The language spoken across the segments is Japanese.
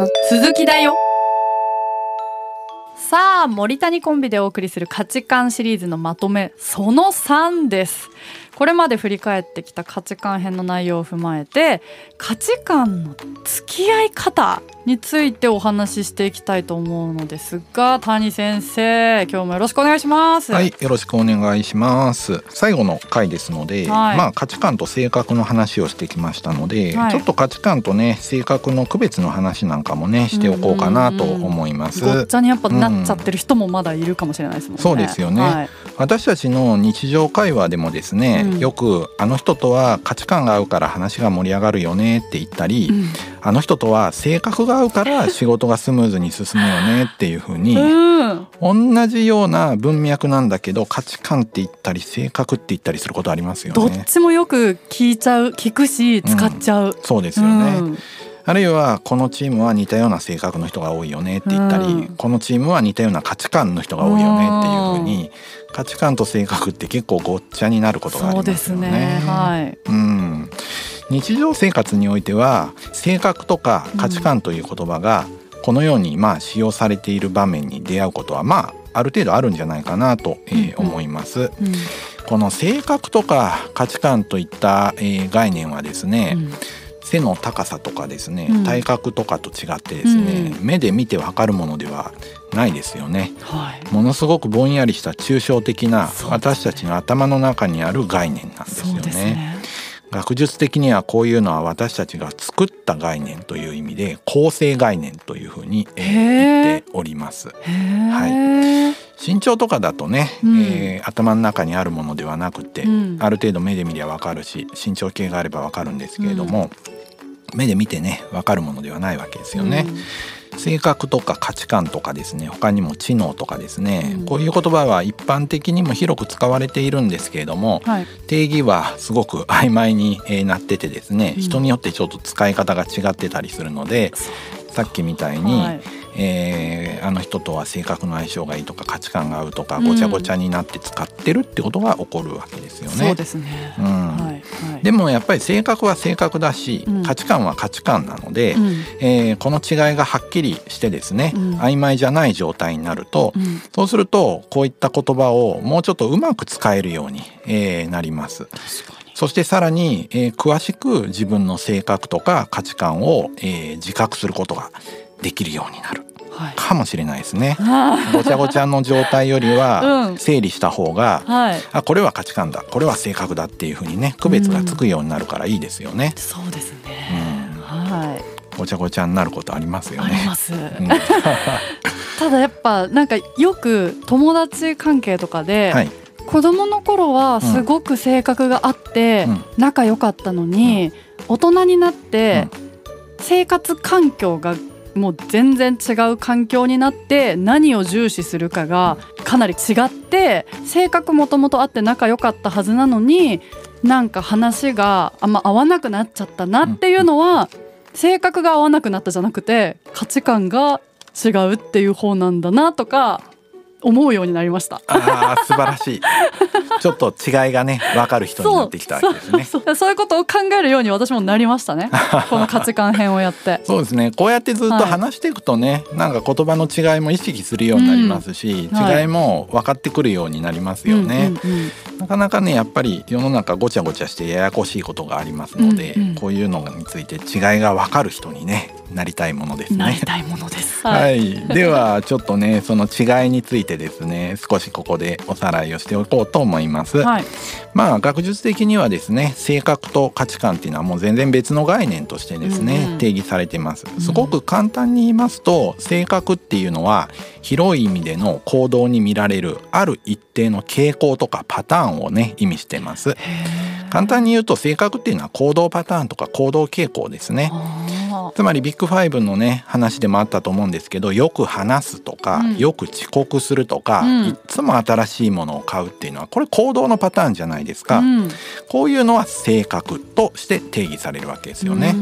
の鈴木だよ。さあ森谷コンビでお送りする価値観シリーズのまとめその3です。これまで振り返ってきた価値観編の内容を踏まえて価値観の付き合い方についてお話ししていきたいと思うのですが谷先生今日もよろしくお願いします。はいよろしくお願いします。最後の回ですので、はい、まあ価値観と性格の話をしてきましたので、はい、ちょっと価値観とね性格の区別の話なんかもねしておこうかなと思います。ごっちゃにやっぱなっちゃってる人もまだいるかもしれないですもんね、そうですよね、はい、私たちの日常会話でもですね、うん、よくあの人とは価値観が合うから話が盛り上がるよねって言ったり、うん、あの人とは性格が合うから仕事がスムーズに進むよねっていうふうに、同じような文脈なんだけど価値観って言ったり性格って言ったりすることありますよね。どっちもよく聞いちゃう聞くし使っちゃう、うん、そうですよね。あるいはこのチームは似たような性格の人が多いよねって言ったり、うん、このチームは似たような価値観の人が多いよねっていうふうに価値観と性格って結構ごっちゃになることがありますよね。ね。はい、うん。日常生活においては性格とか価値観という言葉がこのようにまあ使用されている場面に出会うことはまあある程度あるんじゃないかなと、えー、思います。うんうん、この性格とか価値観といった、えー、概念はですね、うん背の高さとかですね、うん、体格とかと違ってですね、うん、目で見てわかるものではないですよね、はい、ものすごくぼんやりした抽象的な私たちの頭の中にある概念なんですよね。学術的にはこういうのは私たちが作った概念という意味で構成概念というふうに、えー、言っております。はい、身長とかだとね、うん、えー、頭の中にあるものではなくて、うん、ある程度目で見りゃわかるし身長計があればわかるんですけれども、うん、目で見てねわかるものではないわけですよね。性格とか価値観とかですね他にも知能とかですね、うん、こういう言葉は一般的にも広く使われているんですけれども、はい、定義はすごく曖昧になっててですね、うん、人によってちょっと使い方が違ってたりするので、さっきみたいに、はいえー、あの人とは性格の相性がいいとか価値観が合うとかごちゃごちゃになって使ってるってことが起こるわけですよね。そうですね、うん。はいはい、でもやっぱり性格は性格だし、うん、価値観は価値観なので、うん、えー、この違いがはっきりしてですね、うん、曖昧じゃない状態になると、そうするとこういった言葉をもうちょっとうまく使えるように、えー、なります。そしてさらに、えー、詳しく自分の性格とか価値観を、えー、自覚することができるようになる。かもしれないですね、ごちゃごちゃの状態よりは整理した方が、うんはい、あこれは価値観だ。これは性格だっていうふうにね区別がつくようになるからいいですよね。うん、そうですね、うん、はい。ごちゃごちゃになることありますよね。あります。ただやっぱなんかよく友達関係とかで、はい、子供の頃はすごく性格があって仲良かったのに、大人になって生活環境がもう全然違う環境になって何を重視するかがかなり違って性格もともとあって仲良かったはずなのになんか話があんま合わなくなっちゃったなっていうのは性格が合わなくなったじゃなくて価値観が違うっていう方なんだなとか思うようになりました。ああ素晴らしい。ちょっと違いがね分かる人になってきたわけですね。そういうことを考えるように私もなりましたね。この価値観編をやって。そうですね。こうやってずっと話していくとね、はい、なんか言葉の違いも意識するようになりますし、うんはい、違いも分かってくるようになりますよね。うんうんうん、なかなかねやっぱり世の中ごちゃごちゃしてややこしいことがありますので、うんうん、こういうのについて違いが分かる人にねなりたいものですね。なりたいものです。はい、ではちょっとねその違いについてですね少しここでおさらいをしておこうと思います。はい、まあ学術的にはですね性格と価値観っていうのはもう全然別の概念としてですね、うんうん、定義されています。すごく簡単に言いますと性格っていうのは広い意味での行動に見られるある一定の傾向とかパターンをね意味してます。簡単に言うと性格っていうのは行動パターンとか行動傾向ですね。つまりビッグファイブのね話でもあったと思うんですけどよく話すとか、うん、よく遅刻するとか、うん、いつも新しいものを買うっていうのはこれ行動のパターンじゃないですか、うん、こういうのは性格として定義されるわけですよね。、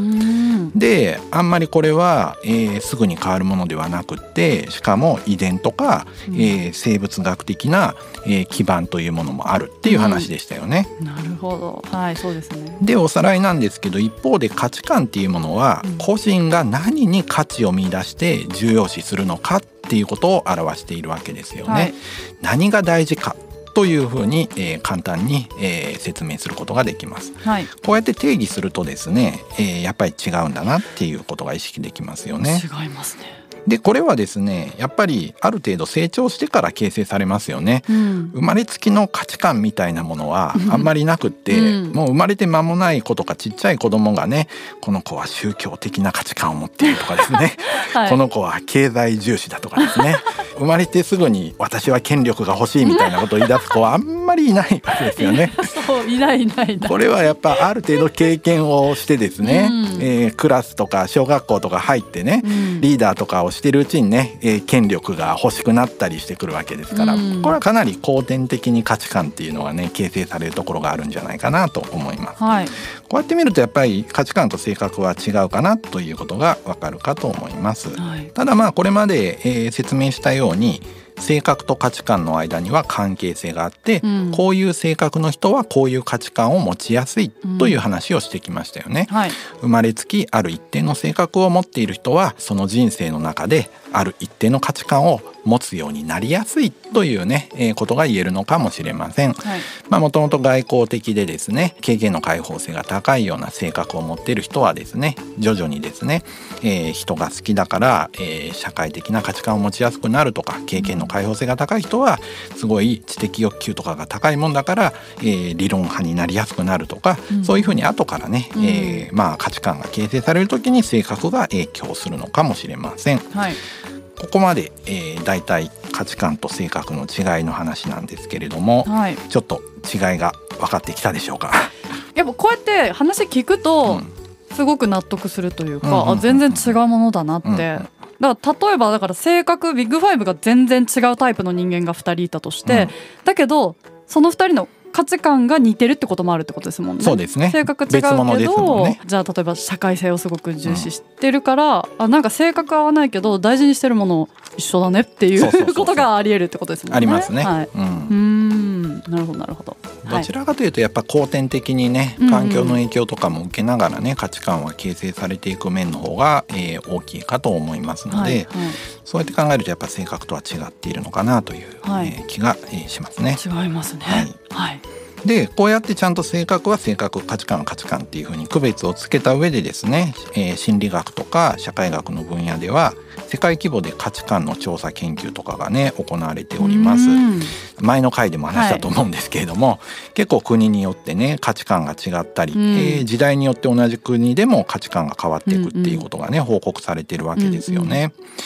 であんまりこれは、えー、すぐに変わるものではなくてしかも遺伝とか、うん、えー、生物学的な、えー、基盤というものもあるっていう話でしたよね。うん、なるほど。はいそうですね。でおさらいなんですけど一方で価値観っていうものは、個人が何に価値を見出して重要視するのかっていうことを表しているわけですよね。はい、何が大事かというふうに、えー、簡単に、えー、説明することができます、はい、こうやって定義するとですね、えー、やっぱり違うんだなっていうことが意識できますよね。違いますねでこれはですねやっぱりある程度成長してから形成されますよね、うん、生まれつきの価値観みたいなものはあんまりなくって、うん、もう生まれて間もない子とかちっちゃい子供がねこの子は宗教的な価値観を持っているとかですね、はい、この子は経済重視だとかですね。生まれてすぐに私は権力が欲しいみたいなことを言い出す子はあんまりいないわけですよね。そういないいないこれはやっぱある程度経験をしてですね、うん、えー、クラスとか小学校とか入ってね、うん、リーダーとかをしてるうちにね、えー、権力が欲しくなったりしてくるわけですから、うん、これはかなり後天的に価値観っていうのはね形成されるところがあるんじゃないかなと思います。はい、こうやって見るとやっぱり価値観と性格は違うかなということがわかるかと思います。はい、ただまあこれまで、えー、説明したように性格と価値観の間には関係性があって、うん、こういう性格の人はこういう価値観を持ちやすいという話をしてきましたよね、うんはい、生まれつきある一定の性格を持っている人はその人生の中である一定の価値観を持つようになりやすいというね、えー、ことが言えるのかもしれません。まあもともと外交的でですね経験の開放性が高いような性格を持っている人はですね徐々にですね、えー、人が好きだから、えー、社会的な価値観を持ちやすくなるとか経験の開放性が高い人はすごい知的欲求とかが高いもんだから、えー、理論派になりやすくなるとか、うん、そういうふうに後からね、うん、えー、まあ価値観が形成される時に性格が影響するのかもしれません。はいここまで、えー、大体価値観と性格の違いの話なんですけれども、はい、ちょっと違いが分かってきたでしょうか？やっぱこうやって話聞くと、すごく納得するというか、あ全然違うものだなって。だから例えばだから性格ビッグファイブが全然違うタイプの人間が2人いたとして、うん、だけどその2人の価値観が似てるってこともあるってことですもんね。そうですね。性格違うけど、ね、じゃあ例えば社会性をすごく重視してるから、うん、あなんか性格合わないけど大事にしてるもの一緒だねっていうことがあり得るってことですもんね。ありますね。はい、うん、うんなるほどなるほど。どちらかというとやっぱ後天的にね環境の影響とかも受けながらね価値観は形成されていく面の方が、えー、大きいかと思いますので、はいはい、そうやって考えるとやっぱ性格とは違っているのかなという、はい、えー、気が、えー、しますね。違いますね。はい、はいでこうやってちゃんと性格は性格価値観は価値観っていうふうに区別をつけた上でですね、えー、心理学とか社会学の分野では世界規模で価値観の調査研究とかがね行われております。前の回でも話したと思うんですけれども、はい、結構国によってね価値観が違ったり、うん、えー、時代によって同じ国でも価値観が変わっていくっていうことがね、うん。うん、報告されてるわけですよね。うんうん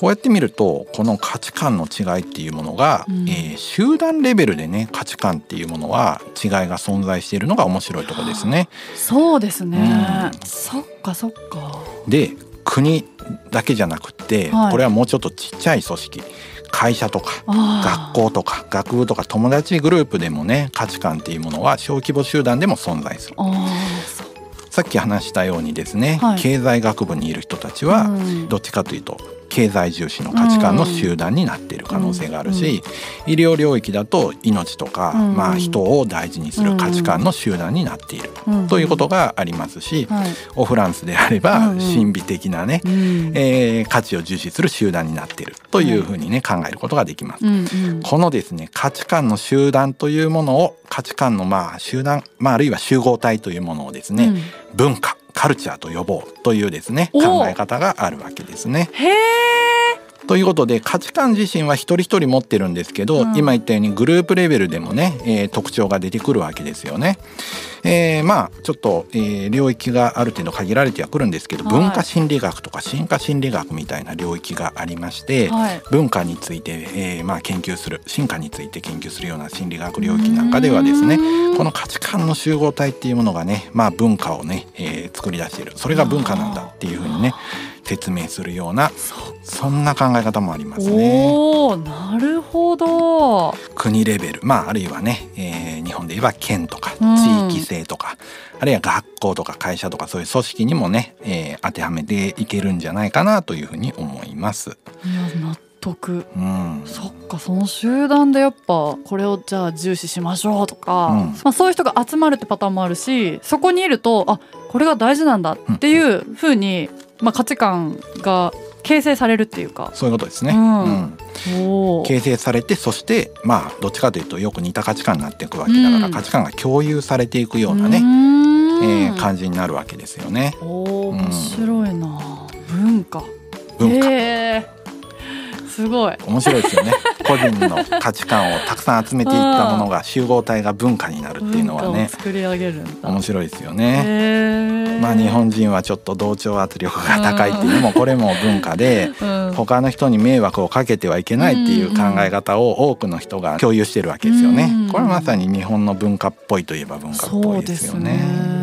こうやって見るとこの価値観の違いっていうものが、うん、えー、集団レベルでね価値観っていうものは違いが存在しているのが面白いところですね。そうですね、うん、そっかそっか。で国だけじゃなくて、はい、これはもうちょっとちっちゃい組織。会社とか学校とか学部とか友達グループでもね価値観っていうものは小規模集団でも存在する。さっき話したようにですね、はい、経済学部にいる人たちはどっちかというと経済重視の価値観の集団になっている可能性があるし、医療領域だと命とか、まあ、人を大事にする価値観の集団になっているということがありますし、オフランスであれば神秘的なね、えー、価値を重視する集団になっているというふうにね考えることができます。このですね価値観の集団というものを価値観のまあ集団、まあ、あるいは集合体というものをですね、文化カルチャーと呼ぼうというですね考え方があるわけですね。へということで価値観自身は一人一人持ってるんですけど、うん、今言ったようにグループレベルでもね、えー、特徴が出てくるわけですよね。えー、まあちょっと、えー、領域がある程度限られてはくるんですけど、はい、文化心理学とか進化心理学みたいな領域がありまして、はい、文化について、えーまあ、研究する進化について研究するような心理学領域なんかではですねこの価値観の集合体っていうものがね、まあ、文化をね、えー、作り出している。それが文化なんだっていうふうにね説明するようなそんな考え方もありますね。おなるほど。国レベル、まあ、あるいはね、えー、日本で言えば県とか地域性とか、あるいは学校とか会社とかそういう組織にもね、えー、当てはめていけるんじゃないかなというふうに思います。いや納得、うん、そっかその集団でやっぱこれをじゃあ重視しましょうとか、うん、まあ、そういう人が集まるってパターンもあるしそこにいるとあこれが大事なんだっていうふうに、まあ、価値観が形成されるっていうか。そういうことですね、うん。形成されてそしてまあどっちかというとよく似た価値観になっていくわけだから、価値観が共有されていくようなね、えー、感じになるわけですよね。お面白いな、文化。文化、すごい。面白いですよね。個人の価値観をたくさん集めていったものが集合体が文化になるっていうのはね。作り上げる面白いですよね。まあ日本人はちょっと同調圧力が高いっていうのも これも文化で、他の人に迷惑をかけてはいけないっていう考え方を多くの人が共有してるわけですよね。これはまさに日本の文化っぽいといえば文化っぽいですよね。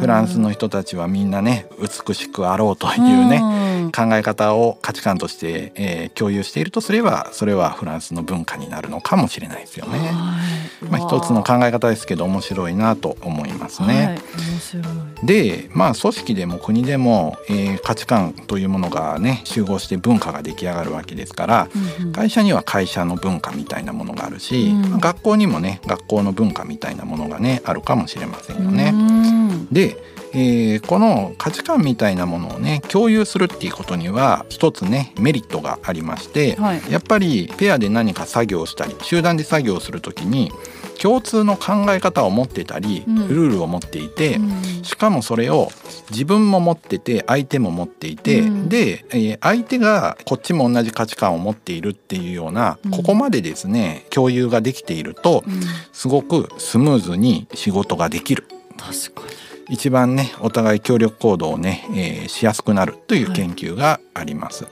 フランスの人たちはみんなね美しくあろうというね、うん、考え方を価値観として、えー、共有しているとすればそれはフランスの文化になるのかもしれないですよね。まあ、一つの考え方ですけど面白いなと思いますね。はい、でまあ組織でも国でも、えー、価値観というものがね集合して文化が出来上がるわけですから、うんうん、会社には会社の文化みたいなものがあるし、うん、学校にもね学校の文化みたいなものがねあるかもしれませんよね。でえー、この価値観みたいなものをね共有するっていうことには一つねメリットがありまして、はい、やっぱりペアで何か作業をしたり集団で作業をする時に共通の考え方を持ってたり、うん、ルールを持っていて、うん、しかもそれを自分も持ってて相手も持っていて、うん、で、えー、相手がこっちも同じ価値観を持っているっていうような、ここまでですね共有ができていると、すごくスムーズに仕事ができる。確かに一番ねお互い協力行動をね、えー、しやすくなるという研究があります、は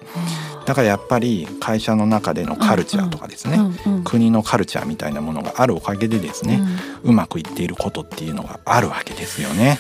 い、だからやっぱり会社の中でのカルチャーとかですね、うんうん、国のカルチャーみたいなものがあるおかげでですね、うん、うまくいっていることっていうのがあるわけですよね。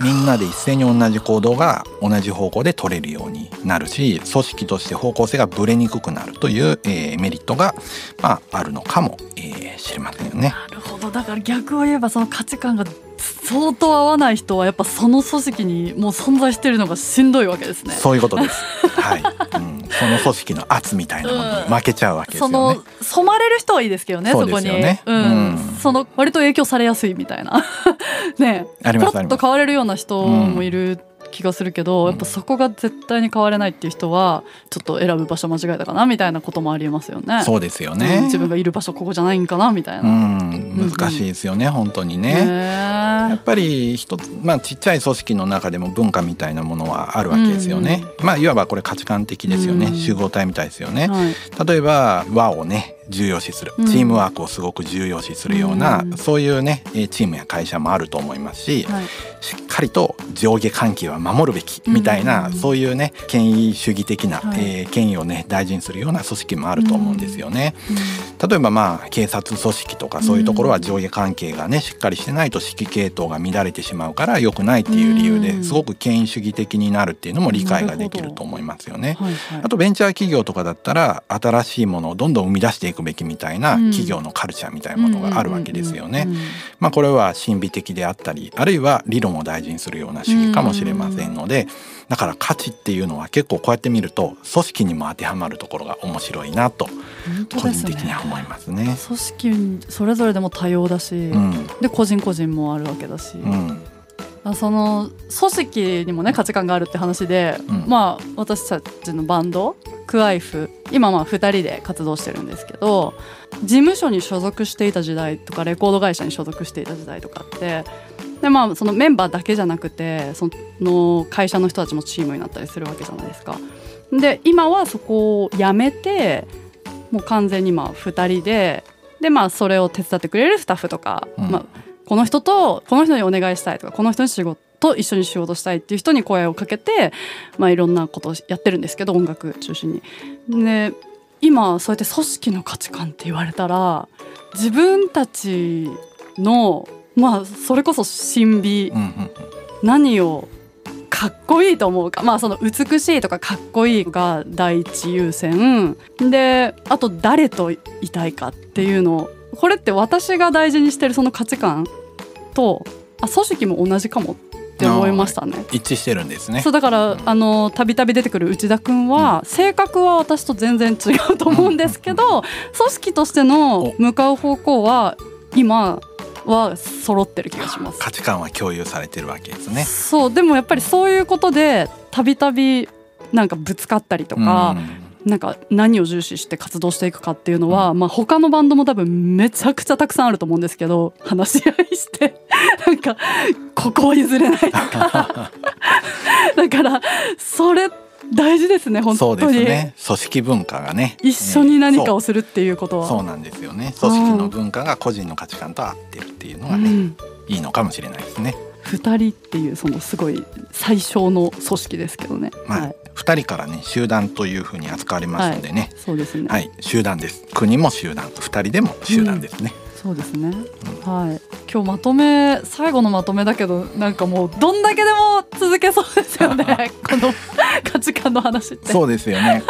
みんなで一斉に同じ行動が同じ方向で取れるようになるし組織として方向性がぶれにくくなるという、えー、メリットが、まあ、あるのかも、えー、知れませんよね。なるほど。だから逆を言えばその価値観が相当合わない人はやっぱその組織にもう存在してるのがしんどいわけですね。そういうことです。はい、うん、その組織の圧みたいなものに負けちゃうわけですよね。その染まれる人はいいですけどね、そこに、ね、うん、うん、その割と影響されやすいみたいな。ね、あります。ちょっと変われるような人もいる。気がするけど、やっぱそこが絶対に変われないっていう人はちょっと選ぶ場所間違えたかなみたいなこともありますよね。そうですよね、自分がいる場所ここじゃないんかなみたいな。難しいですよね、うん、本当にね。やっぱり一つまあちっちゃい組織の中でも文化みたいなものはあるわけですよね。うん、まあいわばこれ価値観的ですよね、集合体みたいですよね。はい、例えば和をね重要視する、チームワークをすごく重要視するような、うん、そういうねチームや会社もあると思いますし、はい、しっかりと上下関係は守るべきみたいな、うん、そういうね権威主義的な、はい、えー、権威をね大事にするような組織もあると思うんですよね。うん、例えばまあ警察組織とかそういうところは上下関係がねしっかりしてないと指揮系統が乱れてしまうから良くないっていう理由ですごく権威主義的になるっていうのも理解ができると思いますよね。はいはい、あとベンチャー企業とかだったら新しいものをどんどん生み出していくべきみたいな企業のカルチャーみたいなものがあるわけですよね。まあこれは神秘的であったりあるいは理論を大事にするような主義かもしれませんのでだから価値っていうのは結構こうやって見ると組織にも当てはまるところが面白いなと個人的には思いますね。すね組織それぞれでも多様だし、うん、で個人個人もあるわけだし。うんその組織にもね価値観があるって話で、うん、まあ私たちのバンドクワイフ今まあ2人で活動してるんですけど事務所に所属していた時代とかレコード会社に所属していた時代とかってでまあそのメンバーだけじゃなくてその会社の人たちもチームになったりするわけじゃないですか。で今はそこをやめてもう完全にまあ2人ででまあそれを手伝ってくれるスタッフとか、うん、まあ、この人とこの人にお願いしたいとかこの人に仕事と一緒に仕事したいっていう人に声をかけて、まあ、いろんなことをやってるんですけど音楽中心に。で今そうやって組織の価値観って言われたら自分たちのまあそれこそ神秘、うんうん、何をかっこいいと思うか。まあその美しいとかかっこいいが第一優先。であと誰といたいかっていうのこれって私が大事にしてるその価値観とあ組織も同じかもって思いましたね。一致してるんですね。そうだからあのたびたび出てくる内田君は、うん、性格は私と全然違うと思うんですけど、組織としての向かう方向は今は揃ってる気がします。価値観は共有されてるわけですね。そうでもやっぱりそういうことでたびたびなんかぶつかったりとか、うん、なんか何を重視して活動していくかっていうのは、うん、まあ他のバンドも多分めちゃくちゃたくさんあると思うんですけど 話し合いして なんかここを譲れないとか。だからそれ大事ですね本当に。そうですね。組織文化がね。一緒に何かをするっていうことは、そうなんですよね。組織の文化が個人の価値観と合ってるっていうのがね、うん、いいのかもしれないですね。二人っていうそのすごい最小の組織ですけどね、まあ、はい、2人からね集団というふうに扱われますのでね、はい、そうですね。はい集団です。国も集団。2人でも集団ですね、うんそうですね、うん、はい。今日まとめ最後のまとめだけどなんかもうどんだけでも続けそうですよね。この価値観の話って。そうですよね。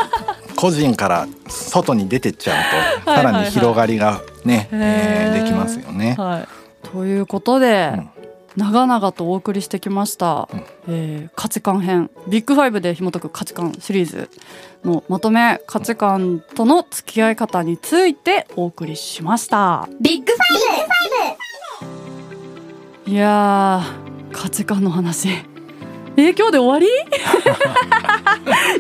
個人から外に出てっちゃうとさらに広がりがね、はいはいはい、えー、できますよね。はい、ということで、うん長々とお送りしてきました、うん、えー、価値観編ビッグファイブで紐解く価値観シリーズのまとめ価値観との付き合い方についてお送りしました。ビッグファイブ。いや価値観の話。え今日で終わり？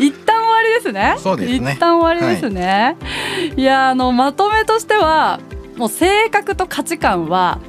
一旦終わりですね。そうですね。一旦終わりですね、はい、いやあのまとめとしてはもう性格と価値観は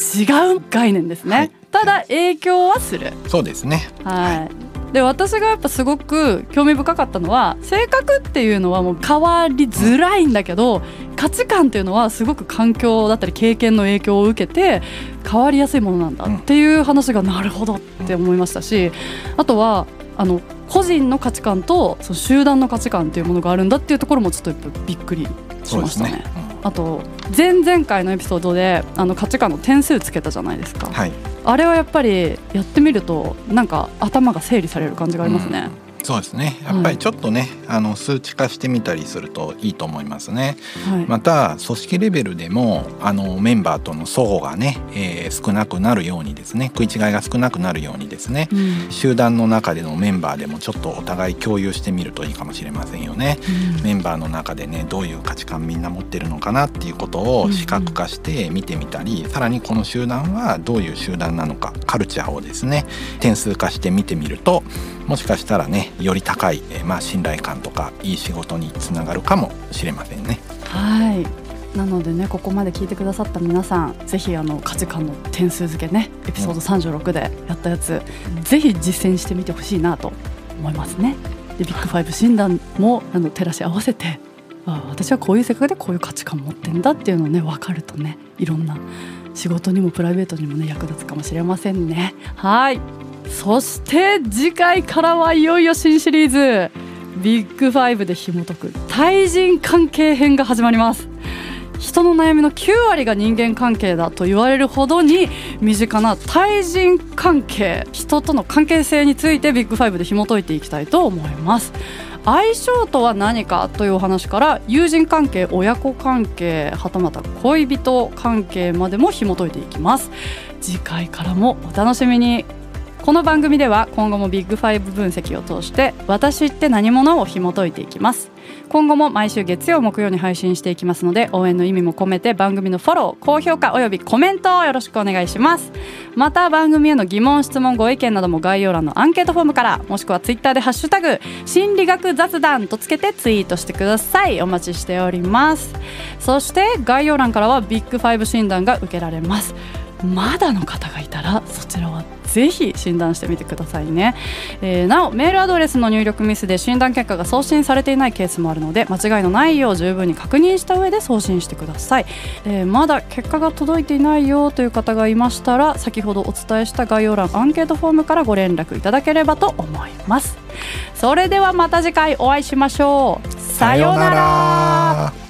違う概念ですね、はい、ただ影響はする。そうですね。はい、で私がやっぱすごく興味深かったのは性格っていうのはもう変わりづらいんだけど価値観っていうのはすごく環境だったり経験の影響を受けて変わりやすいものなんだっていう話がなるほどって思いましたしあとはあの個人の価値観とその集団の価値観っていうものがあるんだっていうところもちょっとやっぱびっくりしましたね。あと前々回のエピソードであの価値観の点数つけたじゃないですか、はい、あれはやっぱりやってみるとなんか頭が整理される感じがありますね。うんそうですね。やっぱりちょっとね、うん、あの数値化してみたりするといいと思いますね、はい、また組織レベルでもあのメンバーとの相互がね、えー、少なくなるようにですね食い違いが少なくなるようにですね、うん、集団の中でのメンバーでもちょっとお互い共有してみるといいかもしれませんよね、うん、メンバーの中でねどういう価値観みんな持ってるのかなっていうことを視覚化して見てみたり、うん、さらにこの集団はどういう集団なのかカルチャーをですね点数化して見てみるともしかしたらねより高い、え、まあ、信頼感とかいい仕事につながるかもしれませんね。はいなのでねここまで聞いてくださった皆さんぜひあの価値観の点数付けねエピソード36でやったやつ、うん、ぜひ実践してみてほしいなと思いますね。でビッグファイブ診断もあの照らし合わせてあ私はこういう世界でこういう価値観持ってんだっていうのをね分かるとねいろんな仕事にもプライベートにもね役立つかもしれませんね。はいそして次回からはいよいよ新シリーズ。ビッグファイブで紐解く対人関係編が始まります。人の悩みの9割が人間関係だと言われるほどに身近な対人関係人との関係性についてビッグファイブで紐解いていきたいと思います。相性とは何かというお話から友人関係親子関係はたまた恋人関係までも紐解いていきます。次回からもお楽しみに。この番組では今後もビッグファイブ分析を通して私って何者を紐解いていきます。今後も毎週月曜木曜に配信していきますので応援の意味も込めて番組のフォロー高評価およびコメントをよろしくお願いします。また番組への疑問質問ご意見なども概要欄のアンケートフォームからもしくはツイッターでハッシュタグ心理学雑談とつけてツイートしてください。お待ちしております。そして概要欄からはビッグファイブ診断が受けられます。まだの方がいたらそちらはぜひ診断してみてくださいね、えー、なおメールアドレスの入力ミスで診断結果が送信されていないケースもあるので間違いのないよう十分に確認した上で送信してください、えー、まだ結果が届いていないよという方がいましたら先ほどお伝えした概要欄アンケートフォームからご連絡いただければと思います。それではまた次回お会いしましょう。さようなら。